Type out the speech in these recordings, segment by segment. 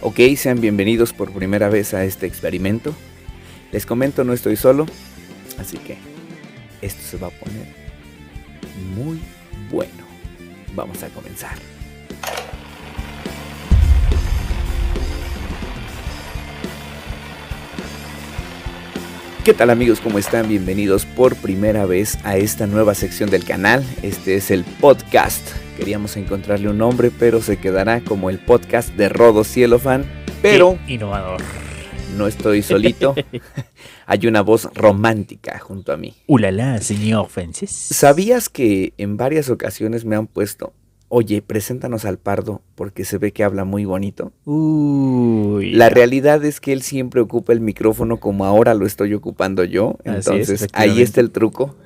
Ok, sean bienvenidos por primera vez a este experimento. Les comento, no estoy solo, así que esto se va a poner muy bueno. Vamos a comenzar. ¿Qué tal amigos? ¿Cómo están? Bienvenidos por primera vez a esta nueva sección del canal. Este es el podcast. Queríamos encontrarle un nombre, pero se quedará como el podcast de Rodo Cielofan. Pero Qué innovador. no estoy solito. Hay una voz romántica junto a mí. Ulala, señor Fences. ¿Sabías que en varias ocasiones me han puesto, oye, preséntanos al pardo porque se ve que habla muy bonito? Uy. La realidad es que él siempre ocupa el micrófono como ahora lo estoy ocupando yo. Es, Entonces ahí está el truco.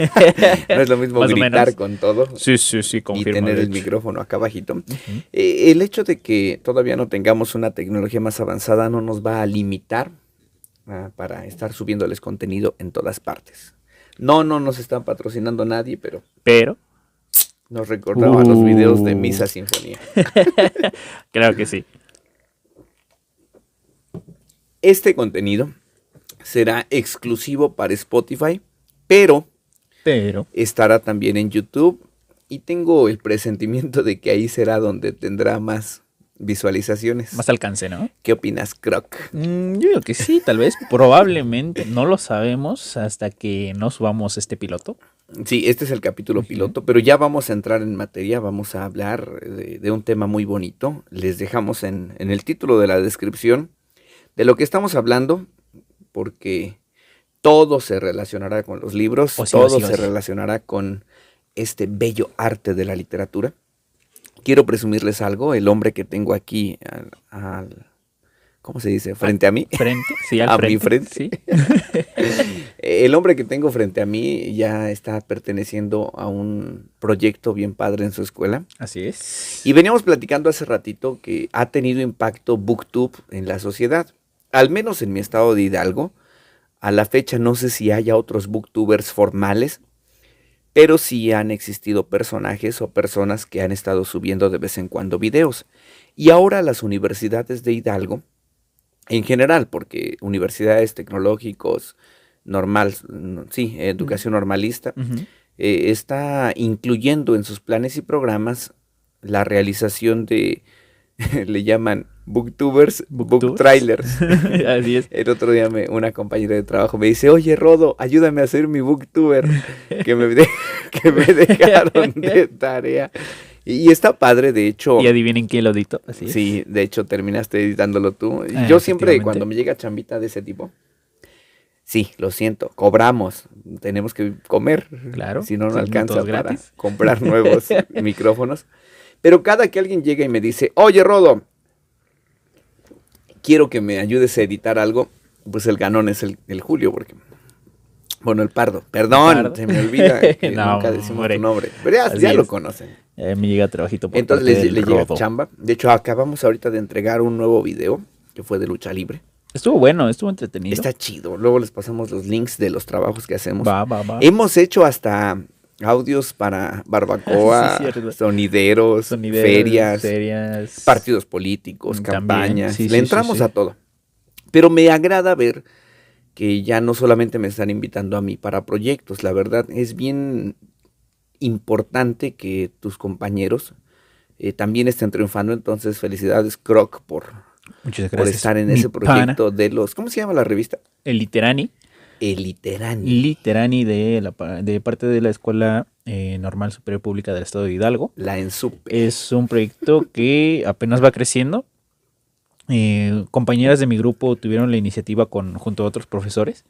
no es lo mismo gritar con todo Sí, sí, sí, y confirmo. tener de el micrófono acá abajito. Ujú. Eh, el hecho de que todavía no tengamos una tecnología más avanzada no nos va a limitar ah, para estar subiéndoles contenido en todas partes. No, no nos están patrocinando nadie, pero Pero, nos recordaba los videos de Uh. Misa Sinfonía. claro que sí. Este contenido será exclusivo para Spotify, pero Pero, estará también en YouTube y tengo el presentimiento de que ahí será donde tendrá más visualizaciones. más alcance, ¿no? ¿Qué opinas, Croc? Mm, yo digo que sí, tal vez, probablemente, no lo sabemos hasta que no subamos este piloto. Sí, este es el capítulo piloto, pero ya vamos a entrar en materia, vamos a hablar de, de un tema muy bonito. Les dejamos en, en el título de la descripción de lo que estamos hablando, porque todo se relacionará con los libros, O sí, o todo sí, o se sí. relacionará con este bello arte de la literatura. Quiero presumirles algo, el hombre que tengo aquí al, al- ¿cómo se dice? Frente a mí. Frente, sí, al A frente. mi frente. Sí. El hombre que tengo frente a mí ya está perteneciendo a un proyecto bien padre en su escuela. Así es. Y veníamos platicando hace ratito que ha tenido impacto BookTube en la sociedad. Al menos en mi estado de Hidalgo. A la fecha no sé si haya otros booktubers formales, pero sí han existido personajes o personas que han estado subiendo de vez en cuando videos. Y ahora las universidades de Hidalgo, en general, porque universidades tecnológicos, normal, sí, educación normalista, eh, está incluyendo en sus planes y programas la realización de, le llaman booktubers, book trailers. Así es. El otro día me- una compañera de trabajo me dice, oye Rodo, ayúdame a hacer mi booktuber que me, de- que me dejaron de tarea. Y, está padre, de hecho. Y adivinen quién lo. Así es. Sí, de hecho terminaste editándolo tú. Ah, Yo siempre cuando me llega chambita de ese tipo, sí, lo siento, cobramos, tenemos que comer. Claro, Si no, no alcanza para comprar nuevos micrófonos. Pero cada que alguien llega y me dice, oye Rodo, quiero que me ayudes a editar algo, pues el ganón es el, el Julio, porque... Bueno, el pardo. Perdón, Pardo. se me olvida que No, nunca decimos hombre. tu nombre. Pero ya, ya lo conocen. Eh, me llega trabajito por Entonces le, llega chamba. De hecho, acabamos ahorita de entregar un nuevo video que fue de lucha libre. Estuvo bueno, estuvo entretenido. Está chido. Luego les pasamos los links de los trabajos que hacemos. Va, va, va. Hemos hecho hasta audios para barbacoa, Sí, sonideros, Sonideros, ferias, ferias. partidos políticos, También, campañas. sí, Le entramos sí. a todo. Pero me agrada ver que ya no solamente me están invitando a mí para proyectos. La verdad es bien importante que tus compañeros eh, también estén triunfando. Entonces, felicidades, Croc, por, estar en mi ese pana. proyecto de los. ¿Cómo se llama la revista? El Literani. El Literani. Literani de, la, de parte de la Escuela eh, Normal Superior Pública del Estado de Hidalgo. La ENSUP. Es un proyecto que apenas va creciendo. Eh, compañeras de mi grupo tuvieron la iniciativa con, junto a otros profesores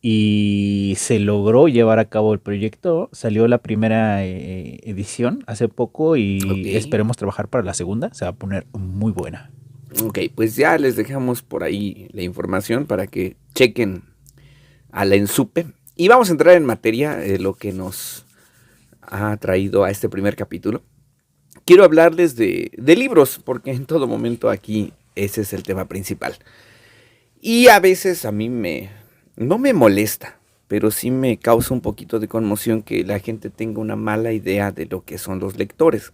y se logró llevar a cabo el proyecto. Salió la primera eh, edición hace poco y esperemos trabajar para la segunda. Se va a poner muy buena. Ok, pues ya les dejamos por ahí la información para que chequen a la Ensupe. Y vamos a entrar en materia de lo que nos ha traído a este primer capítulo. Quiero hablarles de, de libros, porque en todo momento aquí ese es el tema principal. Y a veces a mí me, no me molesta, pero sí me causa un poquito de conmoción que la gente tenga una mala idea de lo que son los lectores.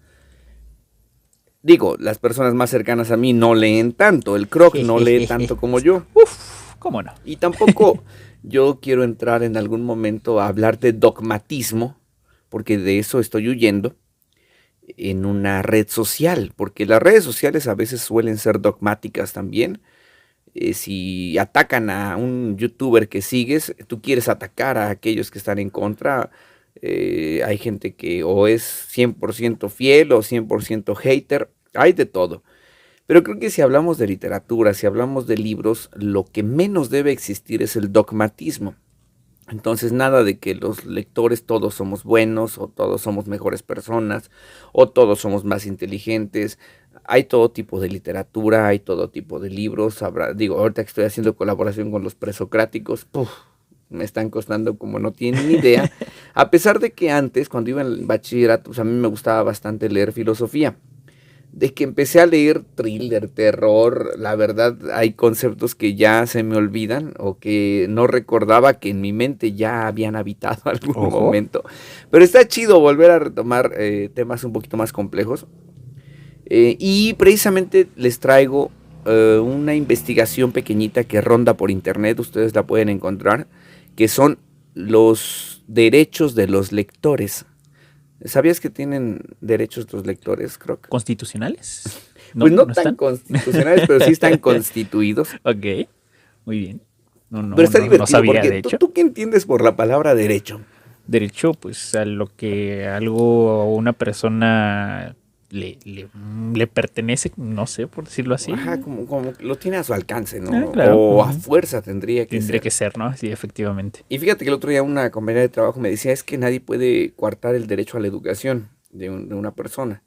Digo, las personas más cercanas a mí no leen tanto, el croc no lee tanto como yo. Uf, ¿cómo no? Y tampoco yo quiero entrar en algún momento a hablar de dogmatismo, porque de eso estoy huyendo en una red social, porque las redes sociales a veces suelen ser dogmáticas también. Eh, si atacan a un youtuber que sigues, tú quieres atacar a aquellos que están en contra. Eh, hay gente que o es 100% fiel o 100% hater, hay de todo. Pero creo que si hablamos de literatura, si hablamos de libros, lo que menos debe existir es el dogmatismo. Entonces nada de que los lectores todos somos buenos o todos somos mejores personas o todos somos más inteligentes. Hay todo tipo de literatura, hay todo tipo de libros. Habrá, digo, ahorita que estoy haciendo colaboración con los presocráticos, me están costando como no tienen ni idea. A pesar de que antes, cuando iba en el bachillerato, pues a mí me gustaba bastante leer filosofía de que empecé a leer thriller, terror, la verdad hay conceptos que ya se me olvidan o que no recordaba que en mi mente ya habían habitado algún momento. Pero está chido volver a retomar eh, temas un poquito más complejos. Eh, y precisamente les traigo eh, una investigación pequeñita que ronda por internet, ustedes la pueden encontrar, que son los derechos de los lectores. ¿Sabías que tienen derechos los lectores, creo? ¿Constitucionales? pues no, tan constitucionales, pero sí están constituidos. Ok, muy bien. pero está divertido porque ¿tú, qué entiendes por la palabra derecho? Derecho, pues a lo que algo o una persona le, le, pertenece, no sé, por decirlo así. Ajá, como, como lo tiene a su alcance, ¿no? Ah, o a fuerza tendría que Tendría que ser, ¿no? Sí, efectivamente. Y fíjate que el otro día una compañera de trabajo me decía, es que nadie puede coartar el derecho a la educación de, una persona.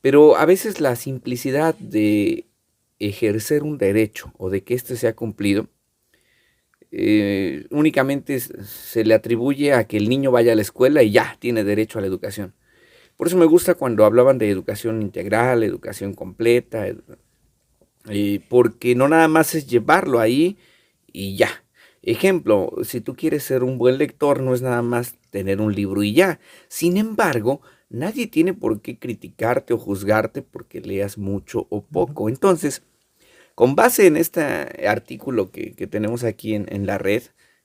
Pero a veces la simplicidad de ejercer un derecho o de que éste sea cumplido, eh, únicamente se le atribuye a que el niño vaya a la escuela y ya tiene derecho a la educación. Por eso me gusta cuando hablaban de educación integral, educación completa, porque no nada más es llevarlo ahí y ya. Ejemplo, si tú quieres ser un buen lector, no es nada más tener un libro y ya. Sin embargo, nadie tiene por qué criticarte o juzgarte porque leas mucho o poco. Entonces, con base en este artículo que, tenemos aquí en, la red,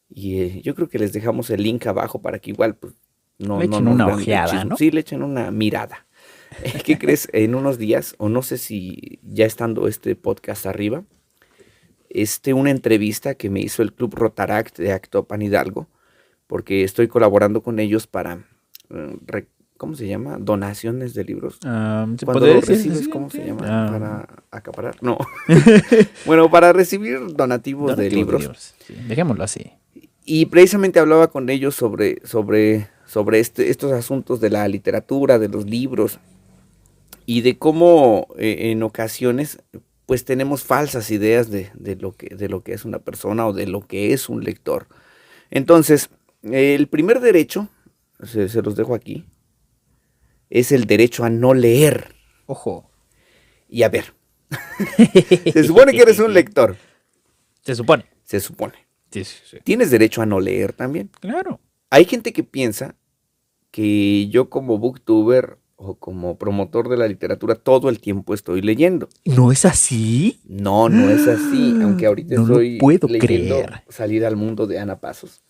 y eh, yo creo que les dejamos el link abajo para que igual pues, no, le echen una ojeada, ¿no? Sí, le echen una mirada. ¿Qué crees? En unos días, o no sé si ya estando este podcast arriba, este, una entrevista que me hizo el Club Rotaract de Actopan Hidalgo, porque estoy colaborando con ellos para, eh, ¿cómo se llama? Donaciones de libros. Ah, Cuando recibes, ¿cómo se llama? Ah. Para acaparar. No. bueno, para recibir donativos, de libros. Dejémoslo así. Y precisamente hablaba con ellos sobre, sobre sobre este, estos asuntos de la literatura, de los libros y de cómo eh, en ocasiones pues tenemos falsas ideas de, lo que, de lo que es una persona o de lo que es un lector. Entonces, el primer derecho, se, se los dejo aquí, es el derecho a no leer. Ojo. Y a ver, se supone que eres un lector. Se supone. Se supone. Tienes derecho a no leer también. Claro. Hay gente que piensa que yo como booktuber o como promotor de la literatura todo el tiempo estoy leyendo. ¿No es así? No, no es así, aunque ahorita estoy puedo leyendo salir al mundo de Ana Pasos.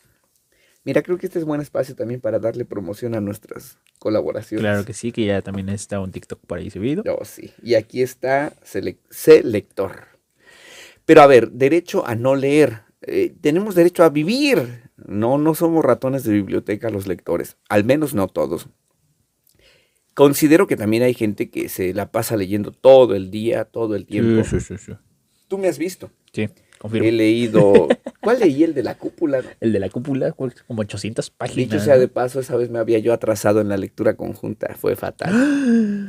Mira, creo que este es buen espacio también para darle promoción a nuestras colaboraciones. Claro que sí, que ya también está un TikTok por ahí subido. Oh, sí. Y aquí está Selector. Pero a ver, derecho a no leer. Eh, tenemos derecho a vivir. No, no somos ratones de biblioteca los lectores, al menos no todos. Considero que también hay gente que se la pasa leyendo todo el día, todo el tiempo. Sí, sí, sí. Tú me has visto. Sí, confirmo. He leído. ¿Cuál leí? El de la cúpula. El de la cúpula, como 800 páginas. Dicho sea de paso, esa vez me había yo atrasado en la lectura conjunta. Fue fatal.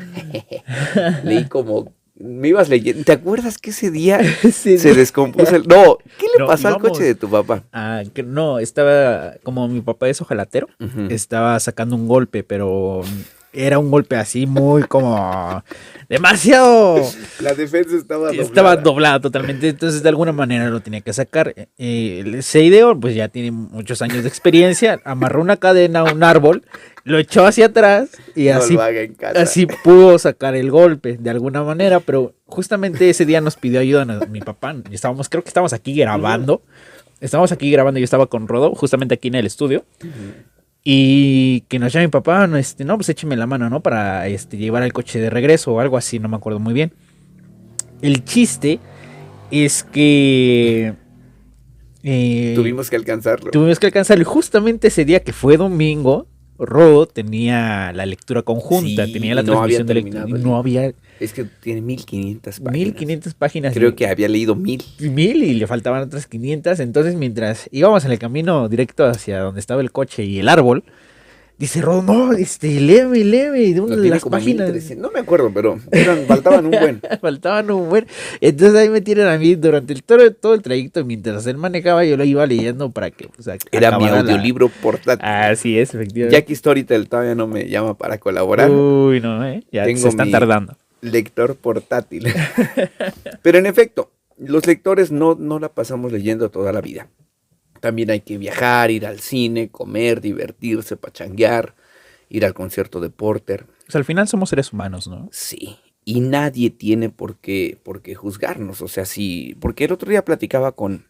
leí como me ibas leyendo. ¿Te acuerdas que ese día se descompuso el... No, ¿qué le pasó al coche de tu papá? Ah, que no, estaba, como mi papá es ojalatero, estaba sacando un golpe, pero era un golpe así muy como demasiado. La defensa estaba doblada. Estaba doblada totalmente, entonces de alguna manera lo tenía que sacar. Eh, Seideo, pues ya tiene muchos años de experiencia, amarró una cadena a un árbol, lo echó hacia atrás y así, así pudo sacar el golpe de alguna manera, pero justamente ese día nos pidió ayuda a mi papá. Y estábamos, creo que estábamos aquí grabando. Estábamos aquí grabando, yo estaba con Rodo, justamente aquí en el estudio. Y que nos llama mi papá, no, este, no, pues écheme la mano, ¿no? Para este, llevar el coche de regreso o algo así, no me acuerdo muy bien. El chiste es que eh, Tuvimos que alcanzarlo. tuvimos que alcanzar. Y justamente ese día que fue domingo, Rodo tenía la lectura conjunta, Sí, tenía la no había de lectura. No había Es que tiene 1500 páginas. 1500 páginas. Creo que había leído 1000. mil y le faltaban otras 500. Entonces, mientras íbamos en el camino directo hacia donde estaba el coche y el árbol, dice Rodo, no, este, léeme, léeme, de una de las páginas. 1300. No me acuerdo, pero eran- faltaban un buen. Faltaban un buen. Entonces ahí me tienen a mí durante el, todo, todo el trayecto, mientras él manejaba, yo lo iba leyendo para que pues, ac- Era mi la- audiolibro portátil. Así es, efectivamente. Jackie Storytel todavía no me llama para colaborar. Uy, no, ¿eh? Ya Tengo se están mi- tardando. Lector portátil. Pero en efecto, los lectores no, no la pasamos leyendo toda la vida. También hay que viajar, ir al cine, comer, divertirse, pachanguear, ir al concierto de Porter. Pues al final somos seres humanos, ¿no? Sí. Y nadie tiene por qué, por qué juzgarnos. O sea, sí. Porque el otro día platicaba con,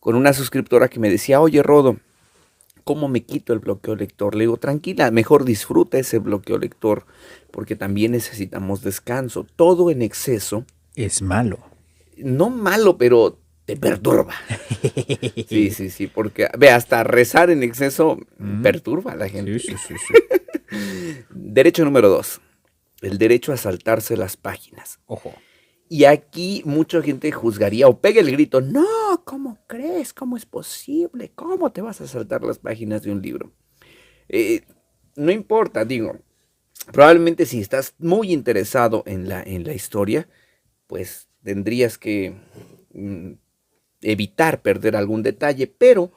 con una suscriptora que me decía, oye, Rodo, ¿cómo me quito el bloqueo lector? Le digo, tranquila, mejor disfruta ese bloqueo lector, porque también necesitamos descanso. Todo en exceso, Es malo. no malo, pero te perturba. Sí, sí, sí, porque, ve, hasta rezar en exceso Mm. perturba a la gente. Sí, sí, sí, sí. Derecho número dos, el derecho a saltarse las páginas. Ojo. Y aquí mucha gente juzgaría o pega el grito, no, ¿cómo crees? ¿Cómo es posible? ¿Cómo te vas a saltar las páginas de un libro? Eh, no importa, digo, probablemente si estás muy interesado en la, en la historia, pues tendrías que mm, evitar perder algún detalle, pero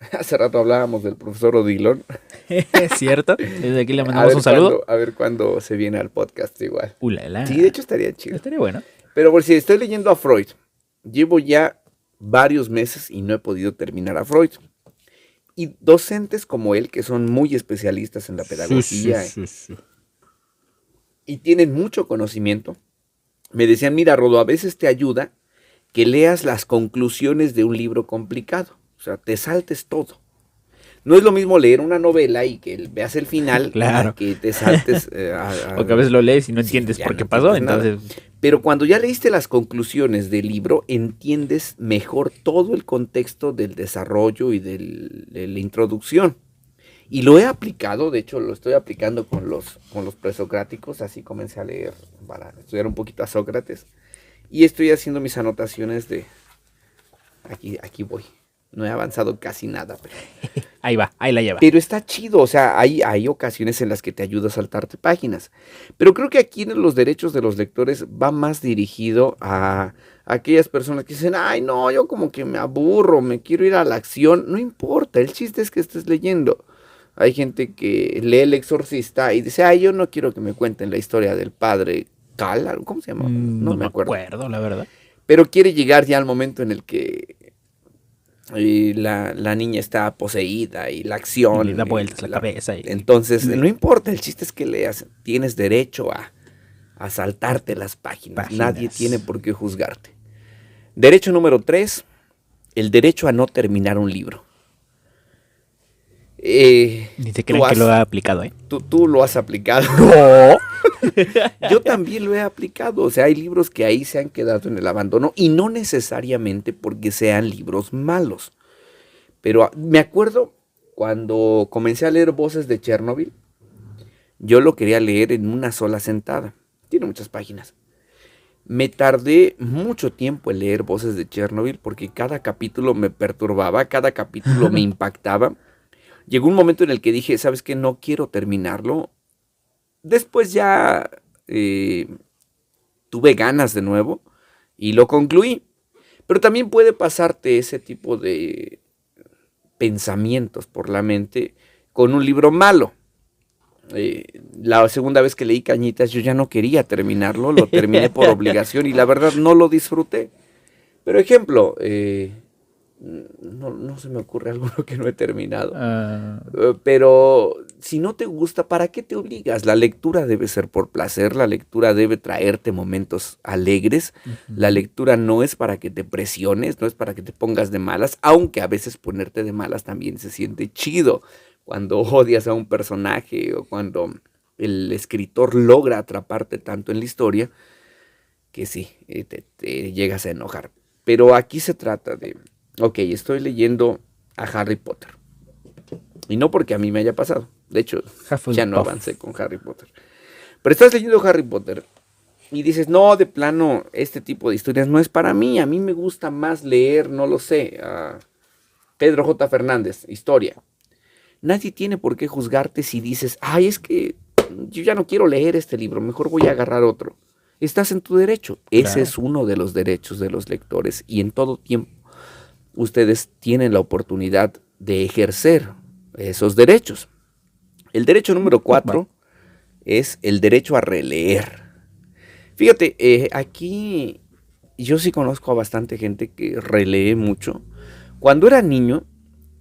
hace rato hablábamos del profesor Odilon. ¿Es cierto? Desde aquí le mandamos un saludo. a ver cuándo se viene al podcast igual. Ulala. Sí, de hecho estaría chido. Estaría bueno. Pero por si estoy leyendo a Freud, llevo ya varios meses y no he podido terminar a Freud. Y docentes como él, que son muy especialistas en la pedagogía Sí, sí, sí, sí. y tienen mucho conocimiento, me decían, mira, Rodo, a veces te ayuda que leas las conclusiones de un libro complicado. O sea, te saltes todo. No es lo mismo leer una novela y que veas el final Claro. que te saltes eh, a- a- Porque a veces lo lees y no entiendes por no qué pasó. Entonces, Pero cuando ya leíste las conclusiones del libro, entiendes mejor todo el contexto del desarrollo y del- de la introducción. Y lo he aplicado, de hecho lo estoy aplicando con los, con los presocráticos, así comencé a leer para estudiar un poquito a Sócrates. Y estoy haciendo mis anotaciones de... Aquí, aquí voy. No he avanzado casi nada, pero... ahí va, ahí la lleva. Pero está chido, o sea, hay, hay ocasiones en las que te ayuda a saltarte páginas. Pero creo que aquí en los derechos de los lectores va más dirigido a, aquellas personas que dicen, ay, no, yo como que me aburro, me quiero ir a la acción. No importa, el chiste es que estés leyendo. Hay gente que lee El Exorcista y dice, ay, yo no quiero que me cuenten la historia del padre Cal, ¿cómo se llama? Mm, No, me acuerdo. la verdad. Pero quiere llegar ya al momento en el que eh, la, la niña está poseída y la acción. Le da y vueltas la cabeza y- Entonces, no importa, el chiste es que leas. Tienes derecho a, a saltarte las páginas. Páginas. Nadie tiene por qué juzgarte. Derecho número tres, el derecho a no terminar un libro. Eh, Ni tú crean que lo ha aplicado, ¿eh? tú, tú lo has aplicado. No. Yo también lo he aplicado. O sea, hay libros que ahí se han quedado en el abandono y no necesariamente porque sean libros malos. Pero ah, me acuerdo cuando comencé a leer Voces de Chernobyl, yo lo quería leer en una sola sentada. Tiene muchas páginas. Me tardé mucho tiempo en leer Voces de Chernobyl porque cada capítulo me perturbaba, cada capítulo me impactaba. Llegó un momento en el que dije, ¿sabes qué? No quiero terminarlo. Después ya eh, tuve ganas de nuevo y lo concluí. Pero también puede pasarte ese tipo de pensamientos por la mente con un libro malo. eh, la segunda vez que leí Cañitas yo ya no quería terminarlo, lo terminé por obligación y la verdad no lo disfruté. Pero ejemplo, eh, no, no, se me ocurre alguno que no he terminado. Ah. Eh, pero si no te gusta, ¿para qué te obligas? La lectura debe ser por placer, la lectura debe traerte momentos alegres, la lectura no es para que te presiones, no es para que te pongas de malas, aunque a veces ponerte de malas también se siente chido cuando odias a un personaje o cuando el escritor logra atraparte tanto en la historia que sí, eh, te llegas a enojar. Pero aquí se trata de ok, estoy leyendo a Harry Potter. Y no porque a mí me haya pasado. De hecho, ya no avancé con Harry Potter. Pero estás leyendo Harry Potter y dices, no, de plano, este tipo de historias no es para mí. A mí me gusta más leer, no lo sé, a Pedro J. Fernández, historia. Nadie tiene por qué juzgarte si dices, ay, es que yo ya no quiero leer este libro, mejor voy a agarrar otro. Estás en tu derecho. Ese es uno de los derechos de los lectores y en todo tiempo ustedes tienen la oportunidad de ejercer esos derechos. El derecho número cuatro es el derecho a releer. Fíjate, eh, aquí yo sí conozco a bastante gente que relee mucho. Cuando era niño,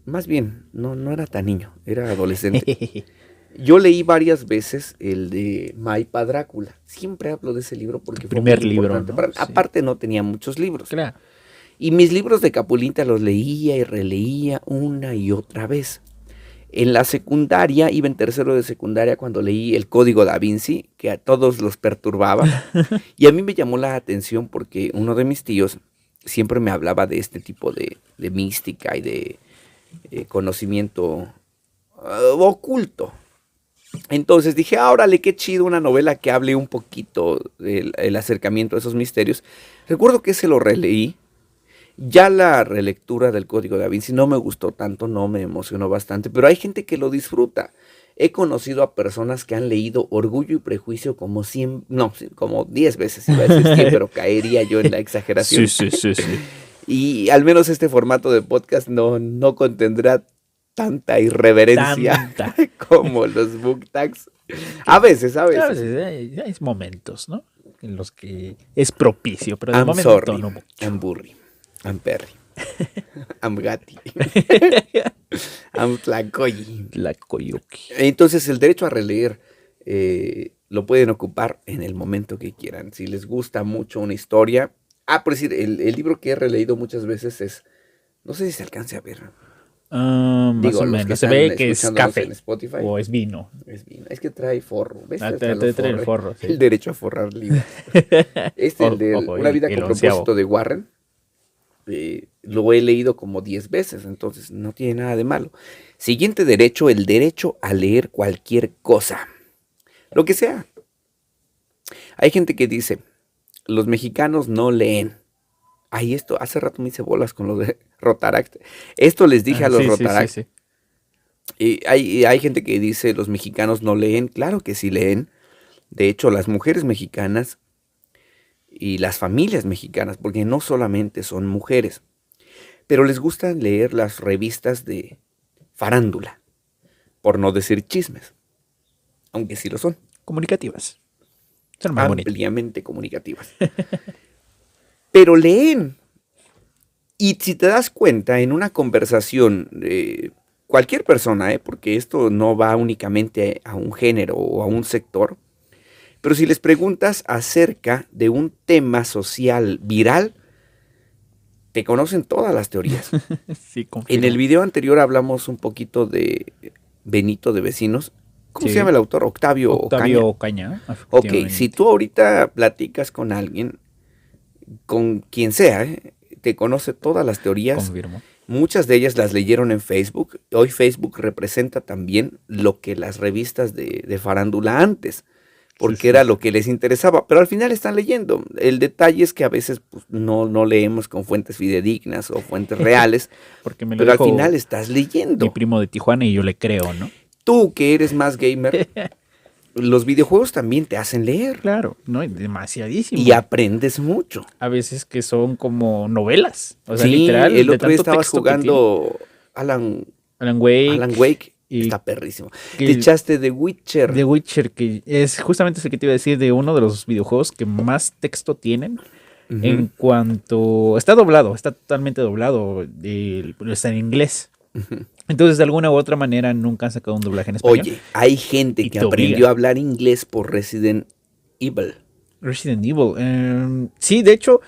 más bien, no, no era tan niño, era adolescente. Yo leí varias veces el de Maipa Drácula. Siempre hablo de ese libro porque fue primer libro. Aparte no tenía muchos libros. Claro. Y mis libros de Capulita los leía y releía una y otra vez. En la secundaria, iba en tercero de secundaria cuando leí el Código da Vinci, que a todos los perturbaba. y a mí me llamó la atención porque uno de mis tíos siempre me hablaba de este tipo de, mística y de eh, conocimiento uh, oculto. Entonces dije, órale, qué chido una novela que hable un poquito del acercamiento a esos misterios. Recuerdo que se lo releí ya la relectura del Código de Da Vinci no me gustó tanto, no me emocionó bastante, pero hay gente que lo disfruta. He conocido a personas que han leído Orgullo y Prejuicio como 100, no, como 10 veces, iba a decir pero caería yo en la exageración. Sí, sí, sí, sí. Y al menos este formato de podcast no, no contendrá tanta irreverencia como los book tags. A veces, a veces. A veces hay, momentos, ¿no? En los que es propicio, pero de momento no mucho. I'm Perry. I'm Gatti. I'm Tlacoyi. Entonces, el derecho a releer eh, lo pueden ocupar en el momento que quieran. Si les gusta mucho una historia. Ah, por decir, el, libro que he releído muchas veces es. No sé si se alcance a ver. Ah, más o menos. Se ve que es café. O es vino. Es vino. Es que trae forro. ¿Ves? Ah, trae, el forro. El derecho a forrar libros. este, el de Una vida con propósito de Warren. Eh, lo he leído como 10 veces, entonces no tiene nada de malo. Siguiente derecho, el derecho a leer cualquier cosa, lo que sea. Hay gente que dice, los mexicanos no leen. Ay, esto, hace rato me hice bolas con lo de Rotaract. Esto les dije a ah, los Rotaract. y hay, hay gente que dice, los mexicanos no leen. Claro que sí leen. De hecho, las mujeres mexicanas y las familias mexicanas, porque no solamente son mujeres, pero les gusta leer las revistas de farándula, por no decir chismes, aunque sí lo son. Comunicativas. Son más ampliamente comunicativas. pero leen. Y si te das cuenta, en una conversación, de cualquier persona, ¿eh? porque esto no va únicamente a un género o a un sector, pero si les preguntas acerca de un tema social viral, te conocen todas las teorías. en el video anterior hablamos un poquito de Benito de Vecinos. ¿Cómo se llama el autor? Octavio, Octavio Ocaña. ok, si tú ahorita platicas con alguien, con quien sea, ¿eh? te conoce todas las teorías. Confirmo. Muchas de ellas las leyeron en Facebook. Hoy Facebook representa también lo que las revistas de, de farándula antes porque era lo que les interesaba, pero al final están leyendo. El detalle es que a veces pues, no, no leemos con fuentes fidedignas o fuentes reales, porque me pero al final estás leyendo. Mi primo de Tijuana y yo le creo, ¿no? Tú que eres más gamer, los videojuegos también te hacen leer. Claro, no, demasiadísimo. Y aprendes mucho. A veces que son como novelas. O sea, sí, literal. El otro día estabas jugando Alan, Alan Wake. Alan Wake Y Está perrísimo. que Te el- echaste The Witcher. The Witcher, que es justamente eso que te iba a decir de uno de los videojuegos que más texto tienen. En cuanto. Está doblado, está totalmente doblado. está en inglés. Entonces, de alguna u otra manera, nunca han sacado un doblaje en español. Oye, hay gente que aprendió obliga. a hablar inglés por Resident Evil. Resident Evil. eh, sí, de hecho,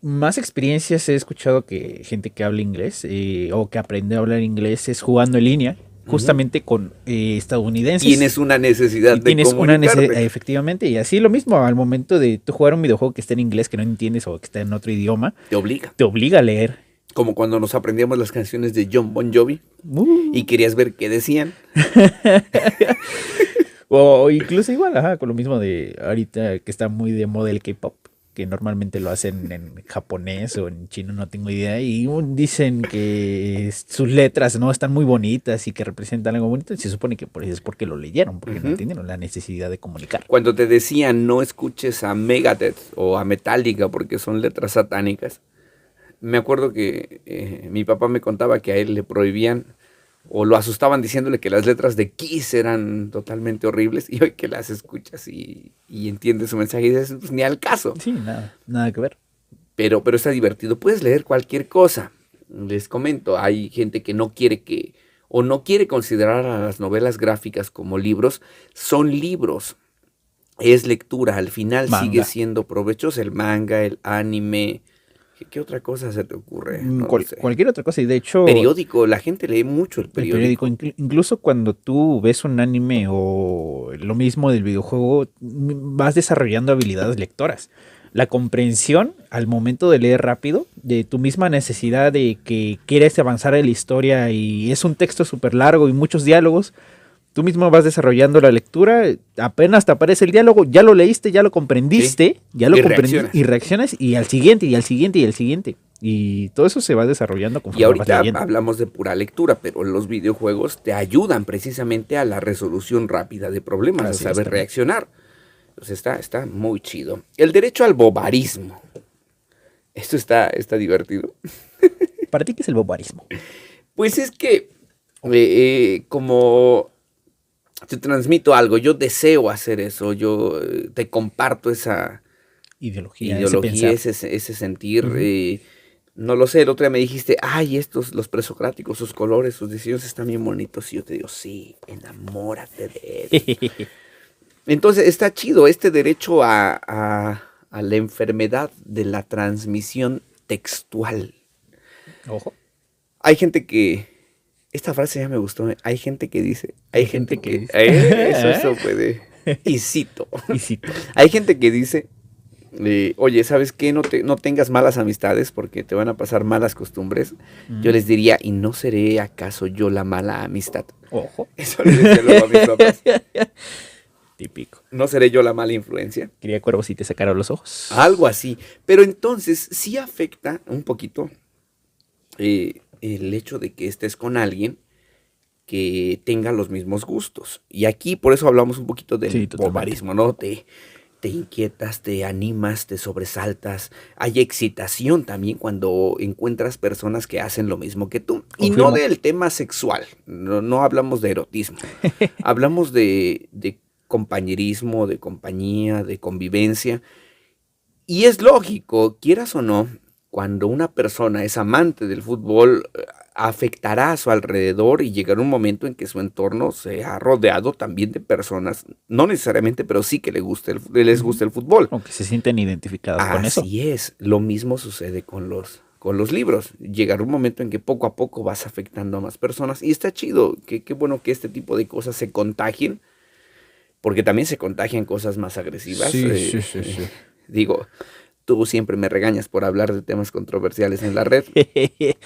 más experiencias he escuchado que gente que habla inglés eh, o que aprende a hablar inglés es jugando en línea, justamente con eh, estadounidenses. Tienes una necesidad y de tienes una necesidad, efectivamente, y así lo mismo al momento de tú jugar un videojuego que está en inglés que no entiendes o que está en otro idioma, Te obliga. te obliga a leer. Como cuando nos aprendíamos las canciones de John Bon Jovi Uh, y querías ver qué decían. o incluso igual, ajá, con lo mismo de ahorita que está muy de moda el K-pop, que normalmente lo hacen en japonés o en chino, no tengo idea, y dicen que sus letras no están muy bonitas y que representan algo bonito, y se supone que por eso es porque lo leyeron, porque no entendieron la necesidad de comunicar. Cuando te decían no escuches a Megadeth o a Metallica porque son letras satánicas. Me acuerdo que eh, mi papá me contaba que a él le prohibían o lo asustaban diciéndole que las letras de Kiss eran totalmente horribles y hoy que las escuchas y, y entiendes su mensaje y dices, "Pues, ni al caso. Sí, nada, nada que ver. Pero, pero está divertido. Puedes leer cualquier cosa. Les comento, hay gente que no quiere que o no quiere considerar a las novelas gráficas como libros. Son libros. Es lectura. Al final Manga. sigue siendo provechoso el manga, el anime. ¿Qué, qué otra cosa se te ocurre? Mm, No cual-. Cualquier otra cosa, y de hecho... Periódico. La gente lee mucho el El periódico. periódico, inclu- incluso cuando tú ves un anime o lo mismo del videojuego, vas desarrollando habilidades lectoras. La comprensión al momento de leer rápido, de tu misma necesidad de que quieres avanzar en la historia y es un texto súper largo y muchos diálogos, tú mismo vas desarrollando la lectura, apenas te aparece el diálogo, ya lo leíste, ya lo comprendiste, ya lo Y comprendiste reaccionas. y reaccionas y al siguiente y al siguiente y al siguiente. Y todo eso se va desarrollando conforme Y ahorita hablamos de pura lectura, pero los videojuegos te ayudan precisamente a la resolución rápida de problemas, Así a saber reaccionar. Entonces está, está muy chido. El derecho al bobarismo. Esto está, está divertido. ¿Para ti qué es el bobarismo? Pues es que eh, eh, como te transmito algo, yo deseo hacer eso, yo eh, te comparto esa Ideología, ideología, ese, ese sentir. Eh, no lo sé, el otro día me dijiste, ay, estos, los presocráticos, sus colores, sus diseños están bien bonitos. Y yo te digo, sí, enamórate de él. Entonces está chido este derecho a, a- a la enfermedad de la transmisión textual. Ojo. Hay gente que. Esta frase ya me gustó. ¿eh? Hay gente que dice. Hay, gente, que. dice. ¿eh? Eso, eso puede. Y cito. Y cito. Hay gente que dice. eh, Oye, ¿sabes qué? No, te, no tengas malas amistades porque te van a pasar malas costumbres. Yo les diría, ¿y no seré acaso yo la mala amistad? Ojo. Eso le decía luego a mis papás. Típico. ¿No seré yo la mala influencia? Quería cuervos y te sacaron los ojos. Algo así. Pero entonces sí afecta un poquito eh, el hecho de que estés con alguien que tenga los mismos gustos. Y aquí por eso hablamos un poquito del Sí, ¿no? Te, te inquietas, te animas, te sobresaltas. Hay excitación también cuando encuentras personas que hacen lo mismo que tú. Y no del tema sexual, no, no hablamos de erotismo. hablamos de, de compañerismo, de compañía, de convivencia. Y es lógico, quieras o no, cuando una persona es amante del fútbol, eh, afectará a su alrededor y llegará un momento en que su entorno se ha rodeado también de personas, no necesariamente, pero sí que le guste el, les gusta el fútbol. Aunque se sienten identificados con eso. Así es, lo mismo sucede con los, con los libros. Llegará un momento en que poco a poco vas afectando a más personas y está chido, que qué bueno que este tipo de cosas se contagien, porque también se contagian cosas más agresivas. Sí, eh, sí, sí, sí. Digo, tú siempre me regañas por hablar de temas controversiales en la red,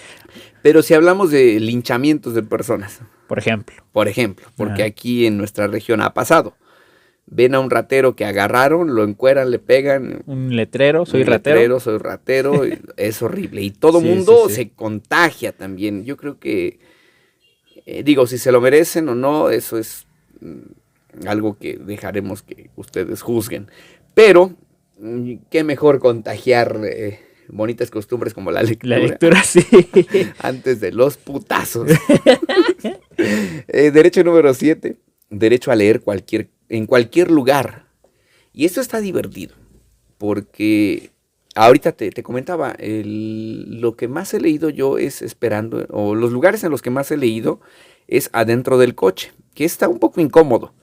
pero si hablamos de linchamientos de personas, Por ejemplo. por ejemplo, porque aquí en nuestra región ha pasado. Ven a un ratero que agarraron, lo encueran, le pegan, Un letrero, soy un ratero. letrero, soy ratero, es horrible. Y todo Sí, mundo sí, sí. se contagia también. Yo creo que, eh, digo, si se lo merecen o no, eso es mm, algo que dejaremos que ustedes juzguen. Pero, qué mejor contagiar eh, bonitas costumbres como la lectura La lectura, sí. antes de los putazos. Eh, derecho número 7, derecho a leer cualquier, en cualquier lugar. Y esto está divertido, porque ahorita te, comentaba, lo que más he leído yo es esperando, o los lugares en los que más he leído es adentro del coche, que está un poco incómodo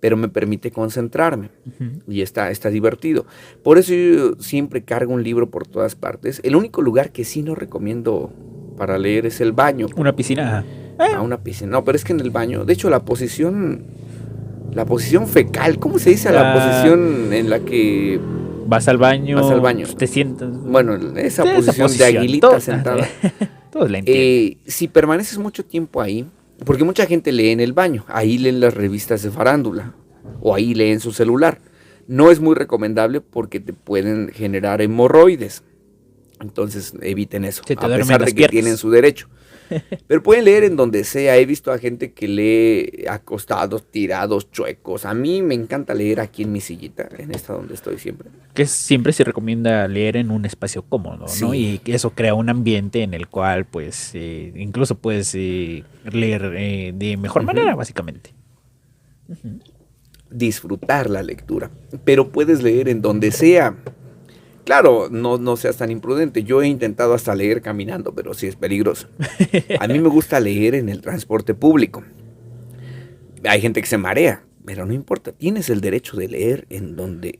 pero me permite concentrarme y está, está divertido. Por eso yo siempre cargo un libro por todas partes. El único lugar que sí no recomiendo para leer es el baño. Una piscina. Ah, una piscina. No, pero es que en el baño, de hecho la posición, la posición fecal, ¿cómo se dice la, posición en la que vas al baño? Vas al baño. Te sientas. Bueno, esa, posición, de aguilita sentada. Todos la eh, si permaneces mucho tiempo ahí, porque mucha gente lee en el baño, ahí leen las revistas de farándula o ahí leen su celular. No es muy recomendable porque te pueden generar hemorroides. Entonces eviten eso, a pesar de que tienen su derecho. Pero pueden leer en donde sea. He visto a gente que lee acostados, tirados, chuecos. A mí me encanta leer aquí en mi sillita, en esta donde estoy siempre. Que siempre se recomienda leer en un espacio cómodo, ¿no? Y eso crea un ambiente en el cual, pues, eh, incluso puedes eh, leer eh, de mejor manera, básicamente. Disfrutar la lectura. Pero puedes leer en donde sea. Claro, no, no seas tan imprudente. Yo he intentado hasta leer caminando, pero sí es peligroso. A mí me gusta leer en el transporte público. Hay gente que se marea, pero no importa. Tienes el derecho de leer en donde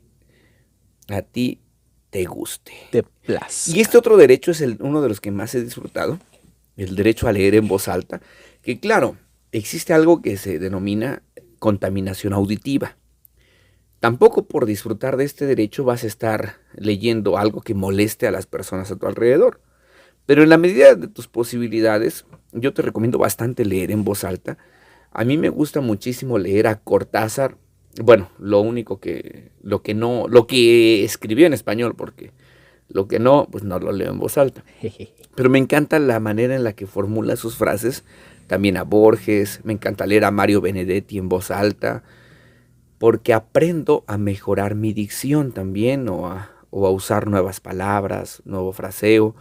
a ti te guste. Te place. Y este otro derecho es el, uno de los que más he disfrutado. El derecho a leer en voz alta. Que claro, existe algo que se denomina contaminación auditiva. Tampoco por disfrutar de este derecho vas a estar leyendo algo que moleste a las personas a tu alrededor. Pero en la medida de tus posibilidades, yo te recomiendo bastante leer en voz alta. A mí me gusta muchísimo leer a Cortázar. Bueno, lo único que, lo que no, lo que escribió en español, porque lo que no, pues no lo leo en voz alta. Pero me encanta la manera en la que formula sus frases. También a Borges, me encanta leer a Mario Benedetti en voz alta porque aprendo a mejorar mi dicción también o a, usar nuevas palabras, nuevo fraseo,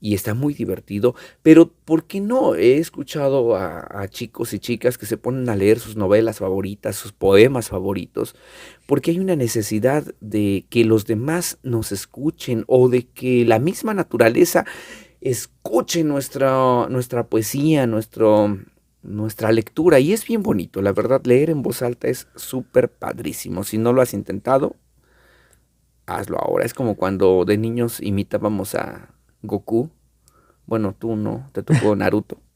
y está muy divertido, pero ¿por qué no? He escuchado a, chicos y chicas que se ponen a leer sus novelas favoritas, sus poemas favoritos, porque hay una necesidad de que los demás nos escuchen o de que la misma naturaleza escuche nuestra, nuestra poesía, nuestro, nuestra lectura y es bien bonito, la verdad, leer en voz alta es súper padrísimo. Si no lo has intentado, hazlo ahora. Es como cuando de niños imitábamos a Goku. Bueno, tú no, te tocó Naruto.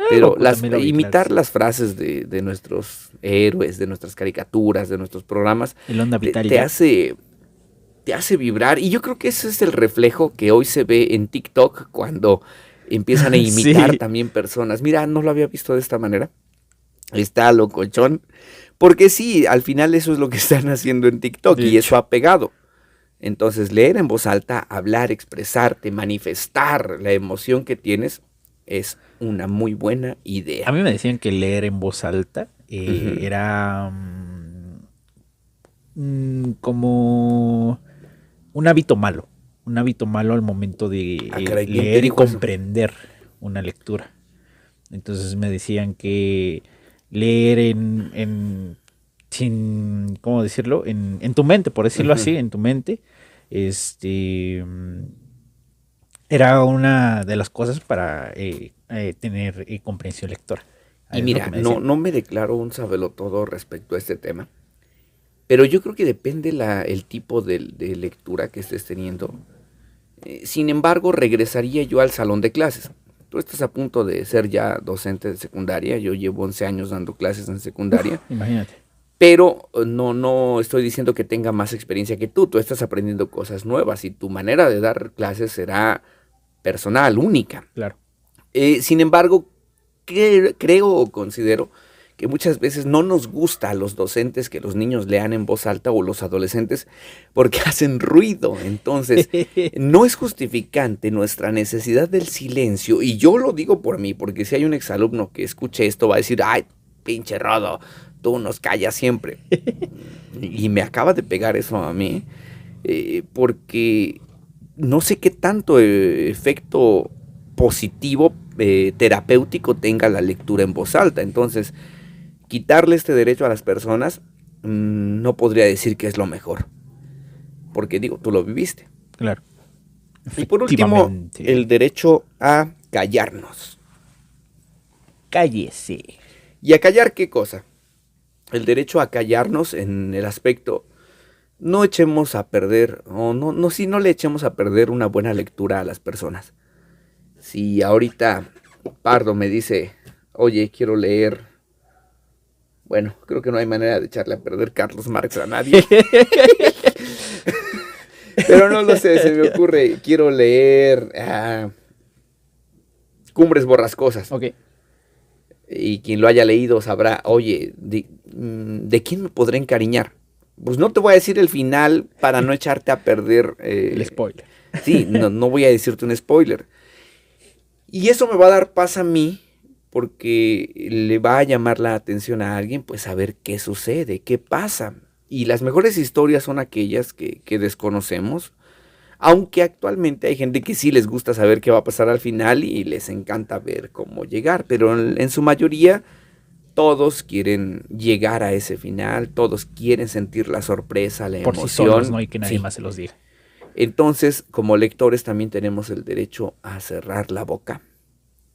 Ah, Pero las, imitar las frases de, nuestros héroes, de nuestras caricaturas, de nuestros programas, te, hace te hace vibrar. Y yo creo que ese es el reflejo que hoy se ve en TikTok cuando empiezan a imitar también personas. Mira, no lo había visto de esta manera. Está locochón. Porque sí, al final eso es lo que están haciendo en TikTok y eso ha pegado. Entonces, leer en voz alta, hablar, expresarte, manifestar la emoción que tienes es una muy buena idea. A mí me decían que leer en voz alta eh, era mm, mm, como un hábito malo un hábito malo al momento de ah, eh, leer y comprender una lectura. Entonces me decían que leer en, sin, ¿cómo decirlo? En, tu mente, por decirlo así, en tu mente, este, era una de las cosas para eh, eh, tener comprensión lectora. Y mira, no, no me declaro un todo respecto a este tema, pero yo creo que depende la, el tipo de, de lectura que estés teniendo eh, sin embargo, regresaría yo al salón de clases. Tú estás a punto de ser ya docente de secundaria. Yo llevo 11 años dando clases en secundaria. imagínate. Pero eh, no, no estoy diciendo que tenga más experiencia que tú. Tú estás aprendiendo cosas nuevas y tu manera de dar clases será personal, única. Claro. Eh, sin embargo, creo o considero que muchas veces no nos gusta a los docentes que los niños lean en voz alta o los adolescentes porque hacen ruido. Entonces, no es justificante nuestra necesidad del silencio. Y yo lo digo por mí, porque si hay un exalumno que escuche esto va a decir, ay, pinche rodo, tú nos callas siempre. y me acaba de pegar eso a mí, eh, porque no sé qué tanto efecto positivo eh, terapéutico tenga la lectura en voz alta. Entonces, quitarle este derecho a las personas mm, no podría decir que es lo mejor. Porque digo, tú lo viviste. Claro. Y por último, el derecho a callarnos. Cállese. ¿Y a callar qué cosa? El derecho a callarnos en el aspecto, no echemos a perder, o no, no, si no le echemos a perder una buena lectura a las personas. Si ahorita Pardo me dice, oye, quiero leer, bueno, creo que no hay manera de echarle a perder Carlos Marx a nadie. Pero no lo sé, se me ocurre, quiero leer ah, Cumbres Borrascosas. Ok. Y quien lo haya leído sabrá, oye, de, mm, ¿de quién me podré encariñar? Pues no te voy a decir el final para no echarte a perder. eh, El spoiler. Sí, no, no voy a decirte un spoiler. Y eso me va a dar paz a mí porque le va a llamar la atención a alguien, pues a ver qué sucede, qué pasa. Y las mejores historias son aquellas que, que desconocemos, aunque actualmente hay gente que sí les gusta saber qué va a pasar al final y les encanta ver cómo llegar, pero en, en su mayoría todos quieren llegar a ese final, todos quieren sentir la sorpresa, la Por sí emoción. solos, ¿no? Y que nadie Sí. más se los diga. Entonces, como lectores también tenemos el derecho a cerrar la boca,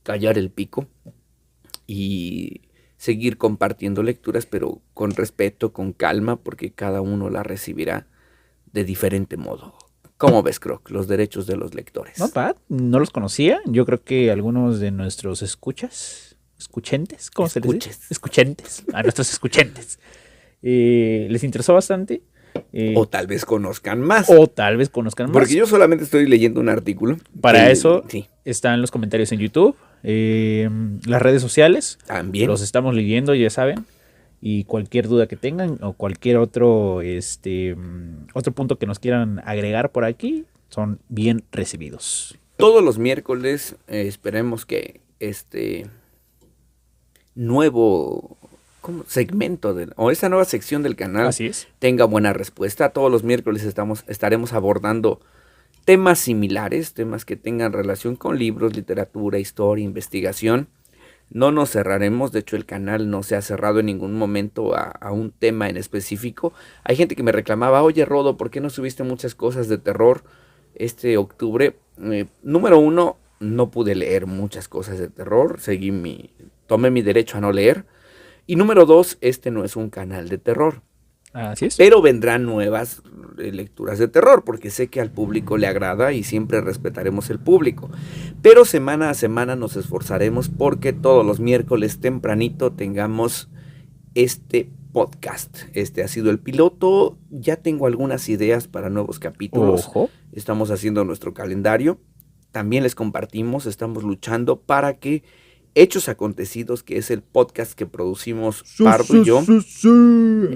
callar el pico y seguir compartiendo lecturas, pero con respeto, con calma, porque cada uno la recibirá de diferente modo. ¿Cómo ves, Croc? Los derechos de los lectores. Not bad. No los conocía. Yo creo que algunos de nuestros escuchas, escuchentes, ¿cómo se les dice? Escuches. Escuchentes. A nuestros escuchentes. eh, les interesó bastante. eh, O tal vez conozcan más. o tal vez conozcan más. porque yo solamente estoy leyendo un artículo. Para que- eso Sí, están los comentarios en YouTube, eh, las redes sociales. también. Los estamos leyendo, ya saben. Y cualquier duda que tengan o cualquier otro, este, mm, otro punto que nos quieran agregar por aquí, son bien recibidos. Todos los miércoles eh, esperemos que este nuevo ¿cómo? segmento o esa nueva sección del canal Así es. tenga buena respuesta. Todos los miércoles estamos, estaremos abordando temas similares, temas que tengan relación con libros, literatura, historia, investigación. No nos cerraremos, de hecho el canal no se ha cerrado en ningún momento a, un tema en específico. Hay gente que me reclamaba, oye Rodo, ¿por qué no subiste muchas cosas de terror este octubre? Eh, número uno, no pude leer muchas cosas de terror, seguí mi, tomé mi derecho a no leer. Y número dos, este no es un canal de terror. Así es. Pero vendrán nuevas eh, lecturas de terror, porque sé que al público le agrada y siempre respetaremos el público. Pero semana a semana nos esforzaremos porque todos los miércoles tempranito tengamos este podcast. Este ha sido el piloto. Ya tengo algunas ideas para nuevos capítulos. Ojo. Estamos haciendo nuestro calendario. También les compartimos, estamos luchando para que Hechos Acontecidos, que es el podcast que producimos Pardo y yo,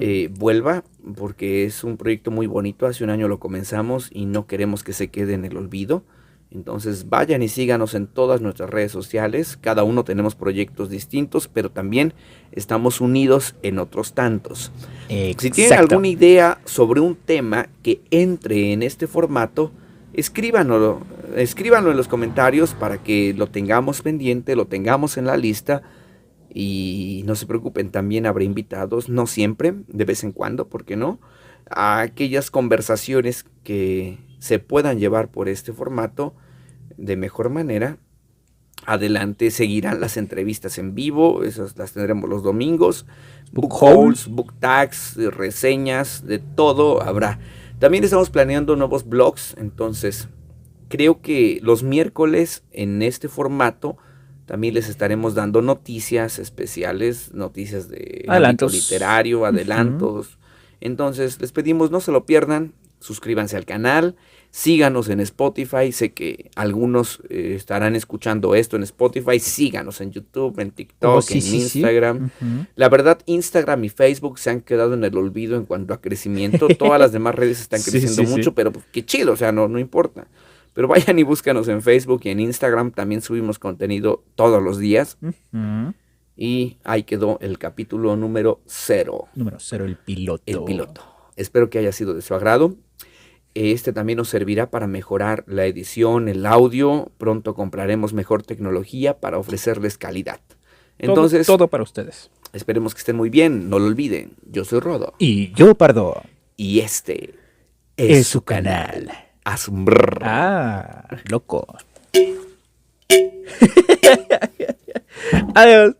eh, vuelva, porque es un proyecto muy bonito. Hace un año lo comenzamos y no queremos que se quede en el olvido. Entonces vayan y síganos en todas nuestras redes sociales. Cada uno tenemos proyectos distintos, pero también estamos unidos en otros tantos. Si tienen alguna idea sobre un tema que entre en este formato, escríbanlo, escríbanlo en los comentarios para que lo tengamos pendiente, lo tengamos en la lista. Y no se preocupen, también habrá invitados, no siempre, de vez en cuando, ¿por qué no? A aquellas conversaciones que se puedan llevar por este formato de mejor manera. Adelante seguirán las entrevistas en vivo, esas las tendremos los domingos. Book hauls, book tags, reseñas, de todo habrá. También estamos planeando nuevos blogs, entonces creo que los miércoles en este formato también les estaremos dando noticias especiales, noticias de ámbito Adelantos. literario, adelantos. Entonces les pedimos no se lo pierdan, suscríbanse al canal, síganos en Spotify, sé que algunos eh, estarán escuchando esto en Spotify, síganos en YouTube, en TikTok, Oh, sí, en sí, sí. Instagram. La verdad, Instagram y Facebook se han quedado en el olvido en cuanto a crecimiento. Todas las demás redes están creciendo mucho, pero pues, qué chido, o sea, no, no importa. Pero vayan y búscanos en Facebook y en Instagram. También subimos contenido todos los días. Y ahí quedó el capítulo número cero, Número cero, el piloto. el piloto. Espero que haya sido de su agrado. Este también nos servirá para mejorar la edición, el audio. Pronto compraremos mejor tecnología para ofrecerles calidad. Entonces, todo, todo para ustedes. esperemos que estén muy bien. No lo olviden. Yo soy Rodo. Y yo, Pardo, Y este es, su canal. Asumbrr. Ah, loco. Adiós.